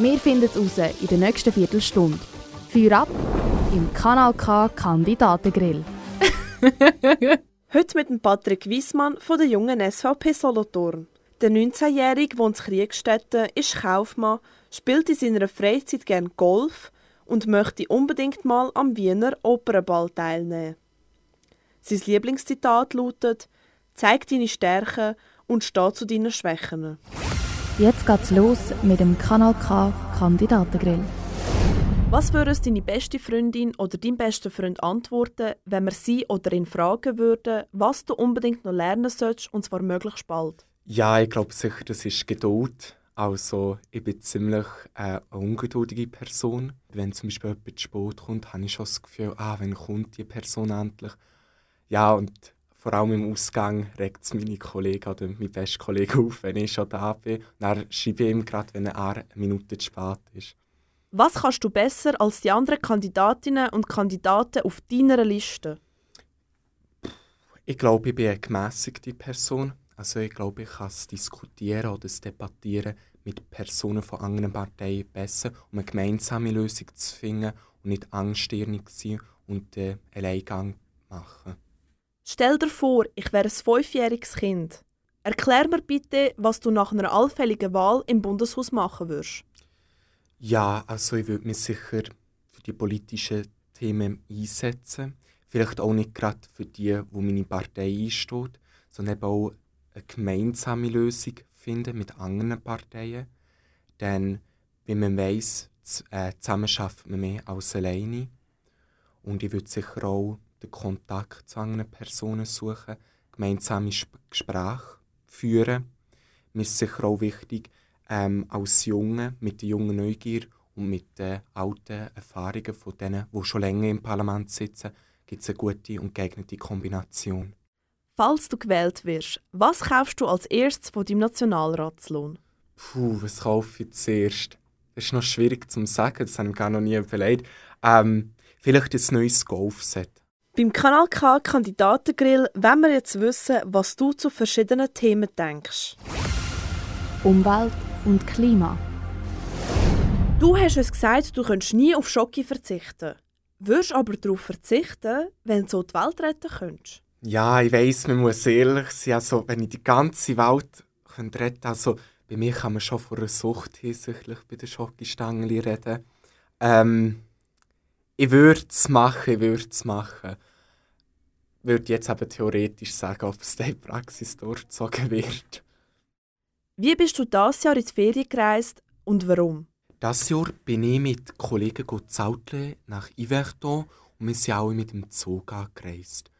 Wir finden es raus in der nächsten Viertelstunde. Feuer ab im Kanal K Kandidatengrill. Heute mit Patrick Wiesmann von der jungen SVP Solothurn. Der 19-Jährige wohnt in Kriegstätten, ist Kaufmann, spielt in seiner Freizeit gern Golf und möchte unbedingt mal am Wiener Opernball teilnehmen. Sein Lieblingszitat lautet: Zeig deine Stärken und steh zu deinen Schwächen. Jetzt geht's los mit dem Kanal K Kandidatengrill. Was würde es deine beste Freundin oder dein bester Freund antworten, wenn wir sie oder ihn fragen würden, was du unbedingt noch lernen sollst, und zwar möglichst bald? Ja, ich glaube sicher, das ist Geduld. Also, ich bin ziemlich äh, eine ungeduldige Person. Wenn zum Beispiel jemand zu spät kommt, habe ich schon das Gefühl, ah, wenn kommt die Person endlich? Ja, und vor allem im Ausgang regt es meine Kollegen oder mein bester Kollege auf, wenn ich schon da bin. Dann schreibe ich ihm gerade, wenn er eine Minute zu spät ist. Was kannst du besser als die anderen Kandidatinnen und Kandidaten auf deiner Liste? Ich glaube, ich bin eine gemäßigte Person. Also ich glaube, ich kann es diskutieren oder es debattieren mit Personen von anderen Parteien besser, um eine gemeinsame Lösung zu finden und nicht angststirnig sein und den äh, Alleingang machen. Stell dir vor, ich wäre ein fünfjähriges Kind. Erklär mir bitte, was du nach einer allfälligen Wahl im Bundeshaus machen würdest. Ja, also ich würde mich sicher für die politischen Themen einsetzen. Vielleicht auch nicht gerade für die, wo meine Partei einsteht, sondern eben auch eine gemeinsame Lösung finden mit anderen Parteien. Denn, wie man weiss, äh, zusammen schafft man mehr als alleine. Und ich würde sicher auch den Kontakt zu anderen Personen suchen, gemeinsame Gespräche führen. Mir ist sicher auch wichtig, ähm, als Junge mit der jungen Neugier und mit den alten Erfahrungen von denen, die schon länger im Parlament sitzen, gibt es eine gute und geeignete Kombination. Falls du gewählt wirst, was kaufst du als erstes von deinem Nationalratslohn? Puh, was kaufe ich zuerst? Das ist noch schwierig zu sagen, das habe ich gar noch nie überlegt. Ähm, vielleicht ein neues Golfset. Beim Kanal K Kandidatengrill wollen wir jetzt wissen, was du zu verschiedenen Themen denkst. Umwelt und Klima. Du hast uns gesagt, du könntest nie auf Schocke verzichten. Würdest aber darauf verzichten, wenn du so die Welt retten könntest? Ja, ich weiss, man muss ehrlich sein. Also, wenn ich die ganze Welt könnte retten könnte, also bei mir kann man schon von einer Sucht hinsichtlich bei den Schokostangen reden. Ähm, ich würde es machen, ich würde es machen. Ich würde jetzt aber theoretisch sagen, ob es in Praxis durchgezogen wird. Wie bist du dieses Jahr in die Ferien gereist und warum? Das Jahr bin ich mit Kollegen Zautle nach Yverton und wir sind alle mit dem Zug angereist.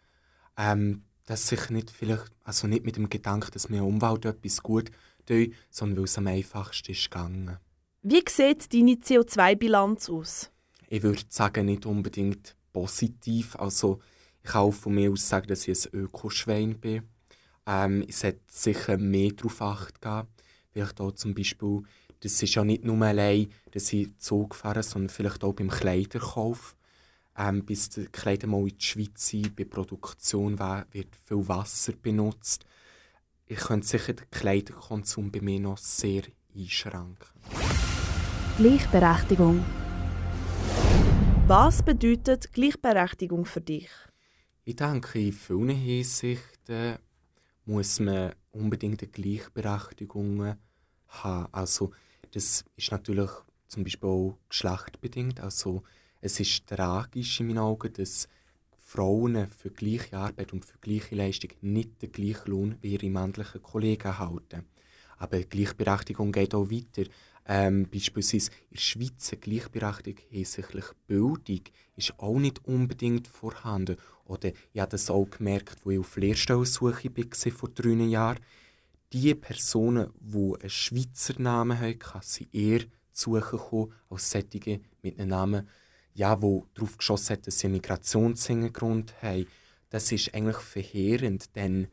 Ähm, das sicher nicht vielleicht, also nicht mit dem Gedanken, dass wir Umwelt etwas gut tun, sondern weil es am einfachsten ist gegangen. Wie sieht deine CO2-Bilanz aus? Ich würde sagen, nicht unbedingt positiv. Also ich kann auch mir aus sagen, dass ich ein Ökoschwein bin. Ähm, es sollte sicher mehr darauf acht geben. Vielleicht auch zum Beispiel, das ist ja nicht nur allein, dass ich Zug fahre, sondern vielleicht auch beim Kleiderkauf. Ähm, bis die Kleider mal in die Schweiz sind, bei Produktion wird viel Wasser benutzt. Ich könnte sicher den Kleiderkonsum bei mir noch sehr einschränken. Gleichberechtigung. Was bedeutet Gleichberechtigung für dich? Ich denke, in vielen Hinsichten muss man unbedingt eine Gleichberechtigung haben. Also das ist natürlich zum Beispiel auch geschlechtbedingt. Also es ist tragisch in meinen Augen, dass Frauen für gleiche Arbeit und für gleiche Leistung nicht den gleichen Lohn wie ihre männlichen Kollegen erhalten. Aber Gleichberechtigung geht auch weiter. Ähm, beispielsweise in der Schweiz eine Gleichberechtigung hinsichtlich Bildung ist auch nicht unbedingt vorhanden. Oder ich habe das auch gemerkt, als ich auf Lehrstellensuche war vor drei Jahren. Die Personen, die einen Schweizer Namen hatten, sind eher zu gekommen, als solche mit einem Namen, ja, wo darauf geschossen hat, dass sie einen Migrationshintergrund haben. Das ist eigentlich verheerend, denn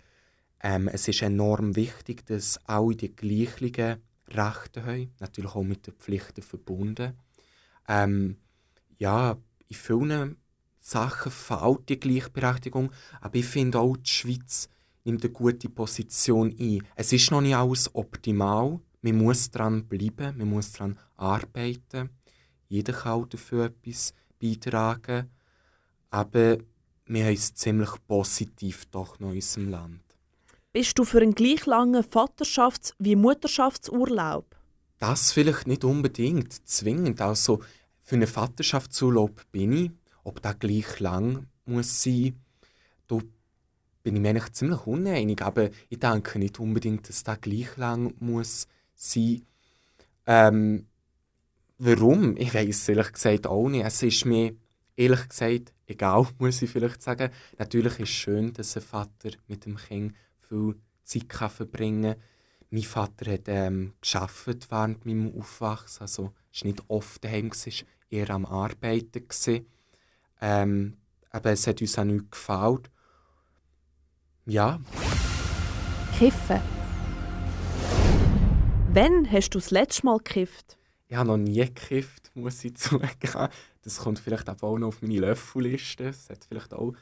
ähm, es ist enorm wichtig, dass alle die gleichen Rechte haben, natürlich auch mit den Pflichten verbunden. Ähm, ja, in vielen Sachen fehlt die Gleichberechtigung, aber ich finde auch, die Schweiz nimmt eine gute Position ein. Es ist noch nicht alles optimal, man muss daran bleiben, man muss daran arbeiten. Jeder kann dafür etwas beitragen, aber wir haben es ziemlich positiv doch noch in unserem Land. Bist du für einen gleich langen Vaterschafts- wie Mutterschaftsurlaub? Das vielleicht nicht unbedingt zwingend. Also für einen Vaterschaftsurlaub bin ich. Ob das gleich lang muss sein, da bin ich mir eigentlich ziemlich uneinig. Aber ich denke nicht unbedingt, dass das gleich lang muss sein. Ähm, warum? Ich weiß es ehrlich gesagt auch nicht. Es ist mir ehrlich gesagt egal, muss ich vielleicht sagen. Natürlich ist es schön, dass ein Vater mit dem Kind viel Zeit kann verbringen kann. Mein Vater hat ähm, geschafft während meinem Aufwachsen, also war nicht oft daheim, war eher am Arbeiten. Ähm, aber es hat uns auch nicht gefallen. Ja. Kiffen. Wann hast du das letzte Mal gekifft? Ich habe noch nie gekifft, muss ich zugeben. Das kommt vielleicht auch noch auf meine Löffelliste. Das hat vielleicht auch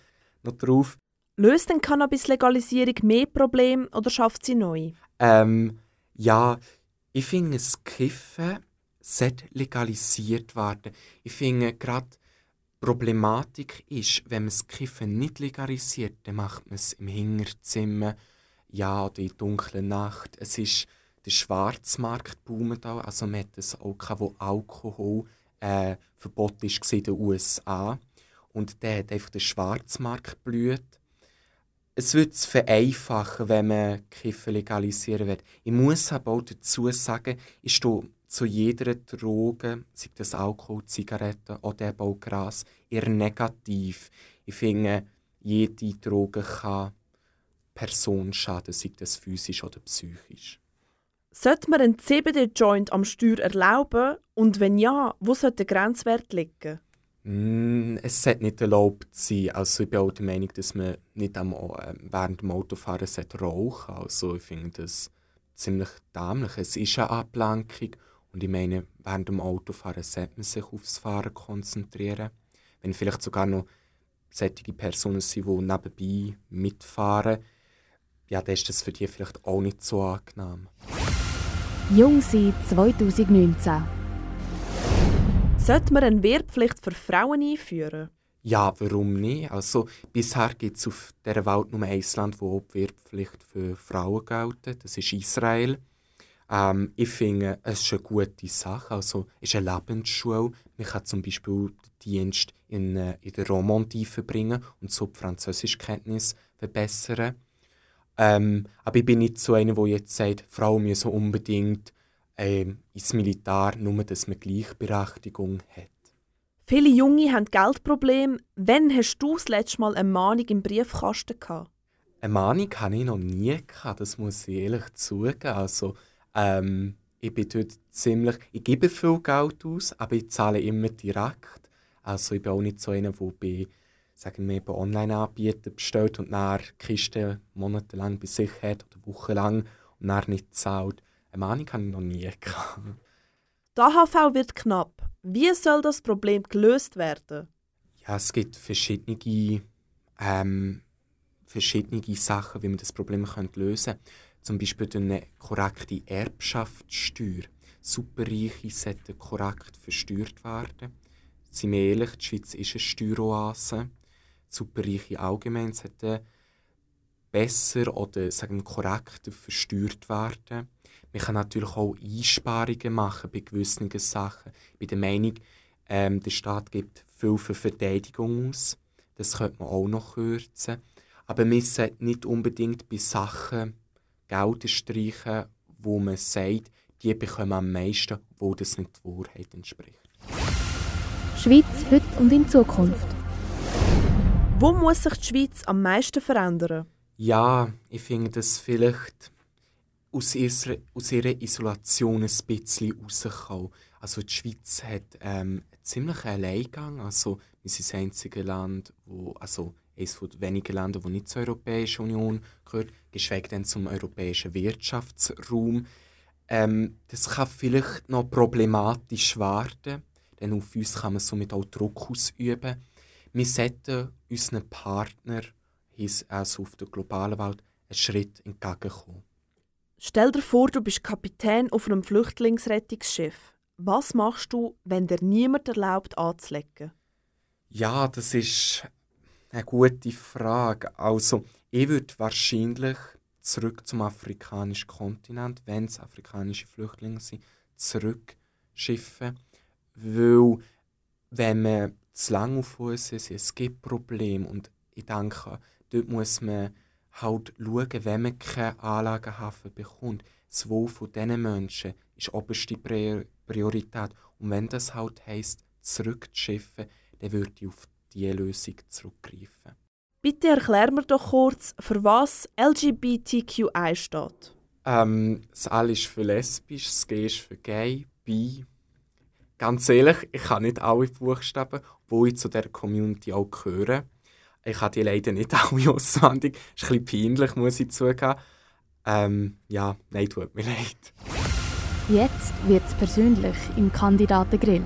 noch drauf. Löst denn Cannabis-Legalisierung mehr Probleme oder schafft sie neu? Ähm, ja, ich finde, das Kiffen sollte legalisiert werden. Ich finde, gerade Problematik ist, wenn man das Kiffen nicht legalisiert, dann macht man es im Hinterzimmer, ja, oder in der dunklen Nacht. Es ist der Schwarzmarkt boomt auch. Also man hat es auch wo Alkohol äh, verboten ist in den USA. Und der hat einfach den Schwarzmarkt blüht es wird es vereinfachen, wenn man Kiffen legalisieren wird. Ich muss aber auch dazu sagen, ich zu jeder Droge, sei das Alkohol, Zigaretten oder eben auch Gras, eher negativ. Ich finde, jede Droge kann Person schaden, sei das physisch oder psychisch. Sollte man einen CBD-Joint am Steuer erlauben? Und wenn ja, wo sollte der Grenzwert liegen? Mm, es sollte nicht erlaubt sein. Also ich bin auch der Meinung, dass man nicht am, äh, während dem Autofahren rauchen Also ich finde das ziemlich dämlich. Es ist eine Ablenkung und ich meine, während dem Autofahren sollte man sich aufs Fahren konzentrieren. Wenn vielleicht sogar noch solche Personen sind, die nebenbei mitfahren, ja, dann ist das für die vielleicht auch nicht so angenehm. Jung sein 2019 sollte man eine Wehrpflicht für Frauen einführen? Ja, warum nicht? Also, bisher gibt es auf dieser Welt nur ein Land, wo die Wehrpflicht für Frauen gilt. Das ist Israel. Ähm, ich finde, es ist eine gute Sache. Also, es ist eine Lebensschule. Man kann zum Beispiel den Dienst in, äh, in der Romandie verbringen und so die Französischkenntnis verbessern. Ähm, aber ich bin nicht so einer, der jetzt sagt, Frauen müssen unbedingt ähm, ins Militär, nur dass man Gleichberechtigung hat. Viele Junge haben Geldprobleme. Wann hast du das letzte Mal eine Mahnung im Briefkasten gehabt? Eine Mahnung hatte ich noch nie gehabt, das muss ich ehrlich zugeben. Also, ähm, ich bin dort ziemlich, ich gebe viel Geld aus, aber ich zahle immer direkt. Also ich bin auch nicht so einer, der bei, sagen wir, bei Online-Anbietern bestellt und nach Kiste monatelang bei sich hat oder wochenlang und dann nicht zahlt. Eine Mahnung hatte ich noch nie. Die AHV wird knapp. Wie soll das Problem gelöst werden? Ja, es gibt verschiedene, ähm, verschiedene Sachen, wie man das Problem lösen könnte. Zum Beispiel durch eine korrekte Erbschaftssteuer. Superreiche sollten korrekt versteuert werden. Seien wir ehrlich, die Schweiz ist eine Steueroase. Superreiche allgemein sollten besser oder sagen wir, korrekter versteuert werden. Man kann natürlich auch Einsparungen machen bei gewissen Sachen. Ich bin der Meinung, ähm, der Staat gibt viel für Verteidigung aus. Das könnte man auch noch kürzen. Aber man sollte nicht unbedingt bei Sachen Geld streichen, wo man sagt, die bekommen am meisten, wo das nicht der Wahrheit entspricht. Schweiz heute und in Zukunft. Wo muss sich die Schweiz am meisten verändern? Ja, ich finde das vielleicht aus ihrer, aus ihrer Isolation ein bisschen rauskommen. Also die Schweiz hat ähm, einen ziemlichen Alleingang. Also wir sind das einzige Land, wo, also eines der wenigen Länder, die nicht zur Europäischen Union gehört, geschweige denn zum europäischen Wirtschaftsraum. Ähm, das kann vielleicht noch problematisch werden, denn auf uns kann man somit auch Druck ausüben. Wir sollten unseren Partnern, also auf der globalen Welt, einen Schritt entgegenkommen. Stell dir vor, du bist Kapitän auf einem Flüchtlingsrettungsschiff. Was machst du, wenn dir niemand erlaubt anzulegen? Ja, das ist eine gute Frage. Also, ich würde wahrscheinlich zurück zum afrikanischen Kontinent, wenn es afrikanische Flüchtlinge sind, zurückschiffen. Weil, wenn man zu lange auf uns ist, es gibt Probleme. Und ich denke, dort muss man halt schauen, wenn man keinen Anlagenhafen bekommt. Das Wohl von diesen Menschen ist oberste Priorität. Und wenn das halt heisst, zurückzuschiffen, dann würde ich auf diese Lösung zurückgreifen. Bitte erklär mir doch kurz, für was LGBTQI steht. Ähm, das L ist für lesbisch, das G ist für gay, bi. Ganz ehrlich, ich kann nicht alle Buchstaben, wo ich zu der Community auch gehöre. Ich habe die leider nicht alle auswendig. Das ist ein bisschen peinlich, muss ich zugeben. Ähm, ja, nein, tut mir leid. Jetzt wird es persönlich im Kandidatengrill.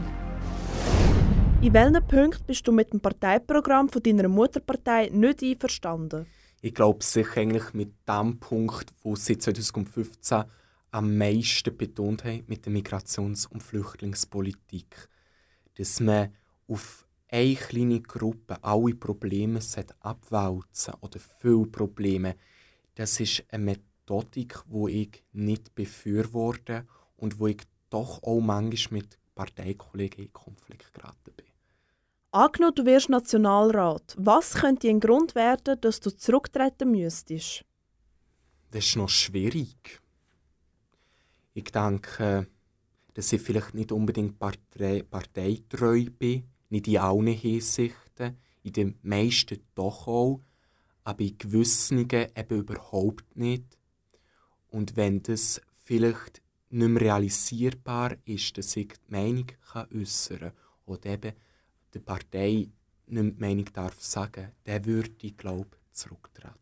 In welchen Punkten bist du mit dem Parteiprogramm von deiner Mutterpartei nicht einverstanden? Ich glaube sicher eigentlich mit dem Punkt, wo sie 2015 am meisten betont haben, mit der Migrations- und Flüchtlingspolitik. Dass man auf eine kleine Gruppe alle Probleme abwälzen oder viele Probleme. Das ist eine Methodik, die ich nicht befürworte und wo ich doch auch manchmal mit Parteikollegen in Konflikt geraten bin. Angenommen, du wirst Nationalrat. Was könnte ein Grund werden, dass du zurücktreten müsstest? Das ist noch schwierig. Ich denke, dass ich vielleicht nicht unbedingt partei parteitreu bin, nicht in allen Hinsichten, in den meisten doch auch, aber in gewissen eben überhaupt nicht. Und wenn das vielleicht nicht mehr realisierbar ist, dass ich die Meinung kann äußern kann oder eben der Partei nicht mehr die Meinung darf sagen, dann würde ich, glaube zurücktreten.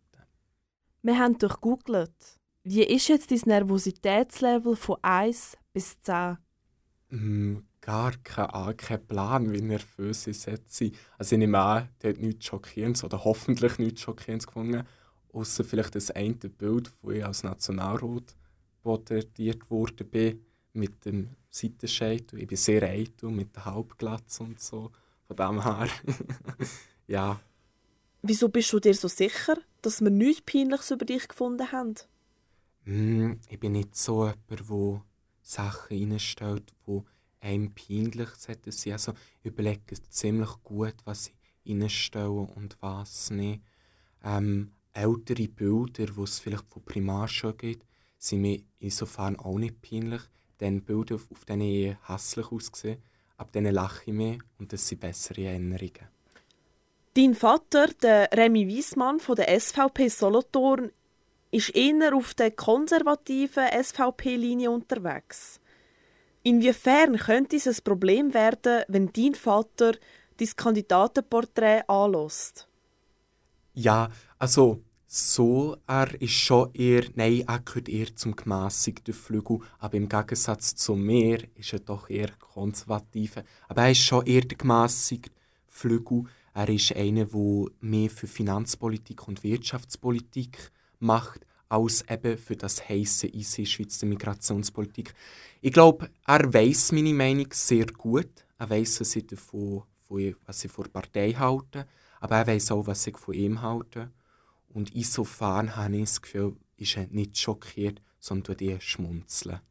Wir haben durchgoogelt. Wie ist jetzt dein Nervositätslevel von 1 bis 10? Mm, gar kein, kein Plan, wie nervös ich setze. Also ich nehme an, der hat nichts Schockierendes oder hoffentlich nichts Schockierendes gefunden, außer vielleicht das eine Bild, wo ich als Nationalrat porträtiert worden bin, mit dem Seitenscheitel. Ich bin sehr eitel, mit der Halbglatze und so. Von dem her, ja. Wieso bist du dir so sicher, dass wir nichts Peinliches über dich gefunden haben? Mm, ich bin nicht so jemand, der Sachen reinstellt, die einem peinlich sind. Also ich überlege ziemlich gut, was ich reinstelle und was nicht. Ähm, ältere Bilder, die es vielleicht von Primarschule gibt, sind mir insofern auch nicht peinlich. Denn Bilder, auf denen ich hässlich aussehe, ab denen lache ich mehr und das sind bessere Erinnerungen. Dein Vater, der Remy Wiesmann von der SVP Solothurn, ist eher auf der konservativen SVP-Linie unterwegs. Inwiefern könnte es ein Problem werden, wenn dein Vater dein Kandidatenporträt anlässt? Ja, also so, er ist schon eher, nein, er gehört eher zum gemässigten Flügel, aber im Gegensatz zu mir ist er doch eher konservativ. Aber er ist schon eher der gemässigte Flügel. Er ist einer, der mehr für Finanzpolitik und Wirtschaftspolitik macht, als eben für das heisse Eisen Schweiz der Migrationspolitik. Ich glaube, er weiß meine Meinung sehr gut. Er weiß, was ich, davon, was ich von der Partei halte, aber er weiß auch, was ich von ihm halte. Und insofern habe ich das Gefühl, ist er nicht schockiert, sondern tut schmunzeln.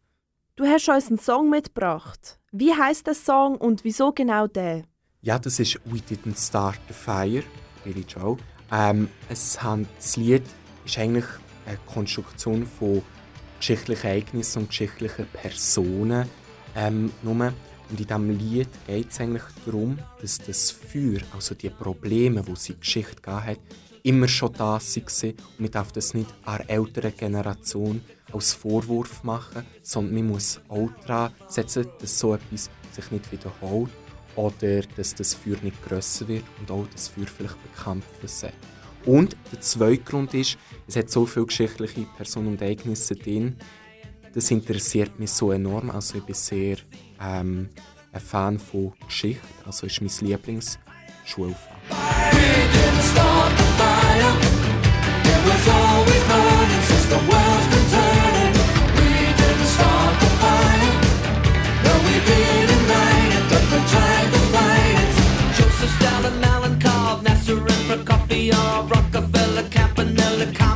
Du hast uns einen Song mitgebracht. Wie heißt der Song und wieso genau der? Ja, das ist We Didn't Start the Fire, Billy Joe. Ähm, es haben, das Lied ist eigentlich eine Konstruktion von geschichtlichen Ereignissen und geschichtlichen Personen. Ähm, nur. Und in diesem Lied geht es eigentlich darum, dass das Feuer, also die Probleme, die sie in die Geschichte gegeben hat, immer schon da war. Und man darf das nicht an der älteren Generation als Vorwurf machen, sondern man muss auch daran setzen, dass so etwas sich nicht wiederholt oder dass das Feuer nicht grösser wird und auch das Feuer vielleicht bekämpfen soll. Und der zweite Grund ist, es hat so viele geschichtliche Personen und Ereignisse drin, das interessiert mich so enorm. Also ich bin sehr ähm, ein Fan von Geschichte, also ist mein Lieblingsschulfach.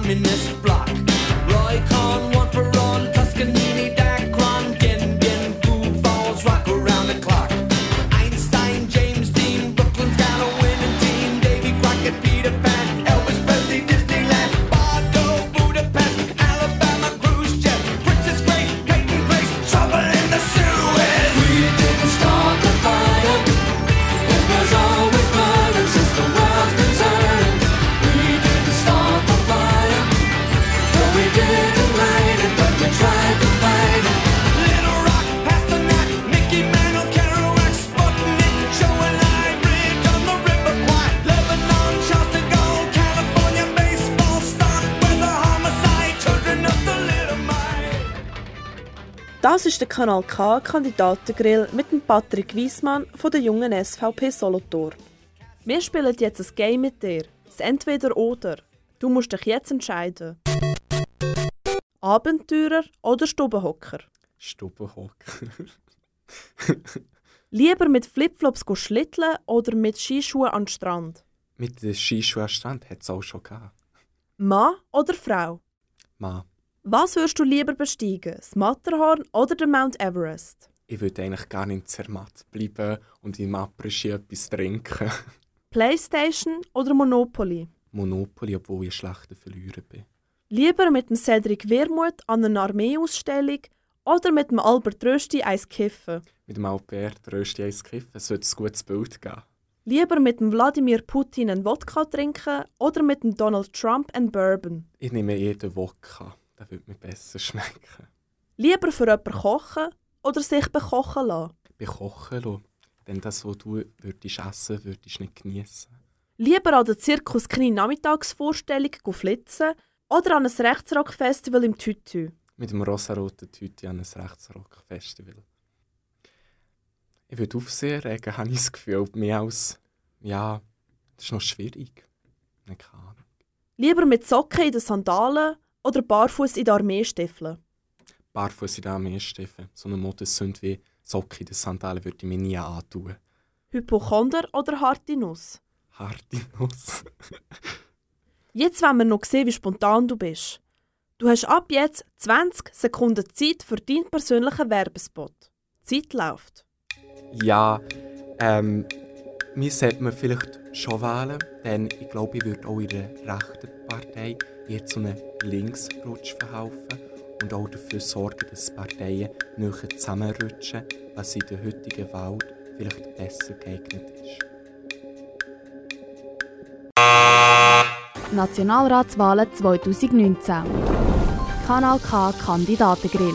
Das ist der Kanal K Kandidatengrill mit dem Patrick Wiesmann von der jungen SVP Solothurn. Wir spielen jetzt ein Game mit dir. Das Entweder oder. Du musst dich jetzt entscheiden. Abenteurer oder Stubenhocker? Stubenhocker. Lieber mit Flipflops schlitteln oder mit Skischuhen an den Strand? Mit den Skischuhen am Strand hat es auch schon gehabt. Mann oder Frau? Mann. Was würdest du lieber besteigen, das Matterhorn oder den Mount Everest? Ich würde eigentlich gar nicht in Zermatt bleiben und im Après-Ski etwas trinken. Playstation oder Monopoly? Monopoly, obwohl ich ein schlechter Verlierer bin. Lieber mit dem Cedric Wermuth an einer Armeeausstellung oder mit dem Albert Rösti eins kiffen? Mit dem Albert Rösti eins kiffen, es wird ein gutes Bild geben. Lieber mit dem Wladimir Putin einen Wodka trinken oder mit dem Donald Trump einen Bourbon? Ich nehme eher den Wodka, der würde mir besser schmecken. Lieber für jemanden kochen oder sich bekochen lassen? Bekochen lassen. Denn das, was du würdest essen würdest du nicht genießen. Lieber an der Zirkus kleine Nachmittagsvorstellung flitzen oder an ein Rechtsrock-Festival im Tütü? Mit dem rosaroten Tütü an ein Rechtsrock-Festival. Ich würde Aufsehen regen, habe ich das Gefühl. Mehr als, ja, das ist noch schwierig. Keine Ahnung. Lieber mit Socken in den Sandalen oder barfuß in den Armeestiefeln? Barfuß in den Armeestiefeln. So eine Modesünde wie Socken in den Sandalen würde ich mir nie antun. Hypochonder oder harte Nuss? Harte Nuss. Jetzt wollen wir noch sehen, wie spontan du bist. Du hast ab jetzt 20 Sekunden Zeit für deinen persönlichen Werbespot. Die Zeit läuft. Ja, ähm, mir sollte man vielleicht schon wählen, denn ich glaube, ich würde auch in der rechten Partei eher zu einem Linksrutsch verhelfen und auch dafür sorgen, dass Parteien näher zusammenrutschen, was in der heutigen Welt vielleicht besser geeignet ist. Nationalratswahlen 2019. Kanal K Kandidatengrill.